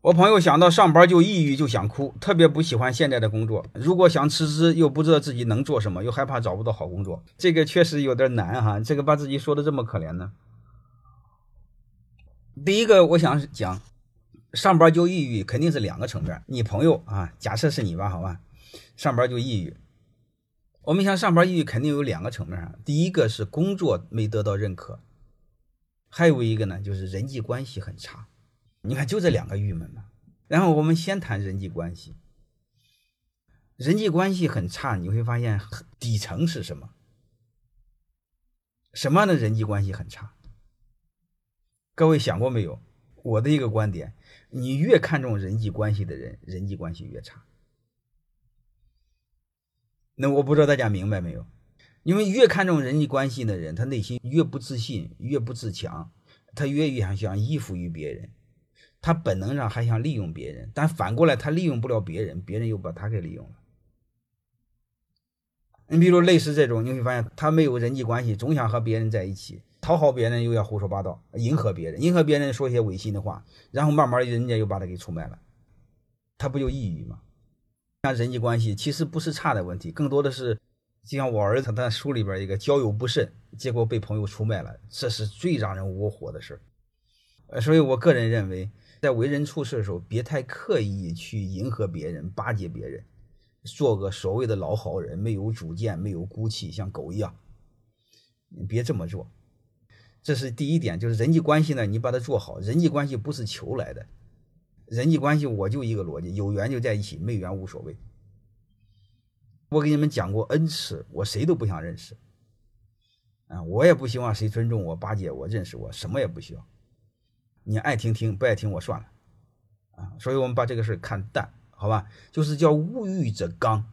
我朋友想到上班就抑郁就想哭，特别不喜欢现在的工作。如果想辞职，又不知道自己能做什么，又害怕找不到好工作，这个确实有点难哈。这个把自己说的这么可怜呢？第一个，我想讲，上班就抑郁肯定是两个层面。你朋友啊，假设是你吧，好吧，上班就抑郁。我们想上班抑郁肯定有两个层面啊。第一个是工作没得到认可，还有一个呢就是人际关系很差。你看，就这两个郁闷嘛。然后我们先谈人际关系，人际关系很差，你会发现底层是什么？什么样的人际关系很差？各位想过没有？我的一个观点，你越看重人际关系的人，人际关系越差。那我不知道大家明白没有？因为越看重人际关系的人，他内心越不自信，越不自强，他越越想想依附于别人。他本能上还想利用别人，但反过来他利用不了别人，别人又把他给利用了。你比如类似这种，你会发现他没有人际关系，总想和别人在一起，讨好别人又要胡说八道，迎合别人，迎合别人说一些违心的话，然后慢慢人家又把他给出卖了，他不就抑郁吗？像人际关系其实不是差的问题，更多的是就像我儿子他书里边一个交友不慎，结果被朋友出卖了，这是最让人窝火的事儿。呃，所以我个人认为。在为人处事的时候，别太刻意去迎合别人、巴结别人，做个所谓的老好人，没有主见、没有骨气，像狗一样。你别这么做，这是第一点。就是人际关系呢，你把它做好。人际关系不是求来的，人际关系我就一个逻辑：有缘就在一起，没缘无所谓。我给你们讲过 N 次，我谁都不想认识，啊，我也不希望谁尊重我、巴结我、认识我，什么也不需要。你爱听听，不爱听我算了，啊，所以我们把这个事看淡，好吧？就是叫物欲则刚。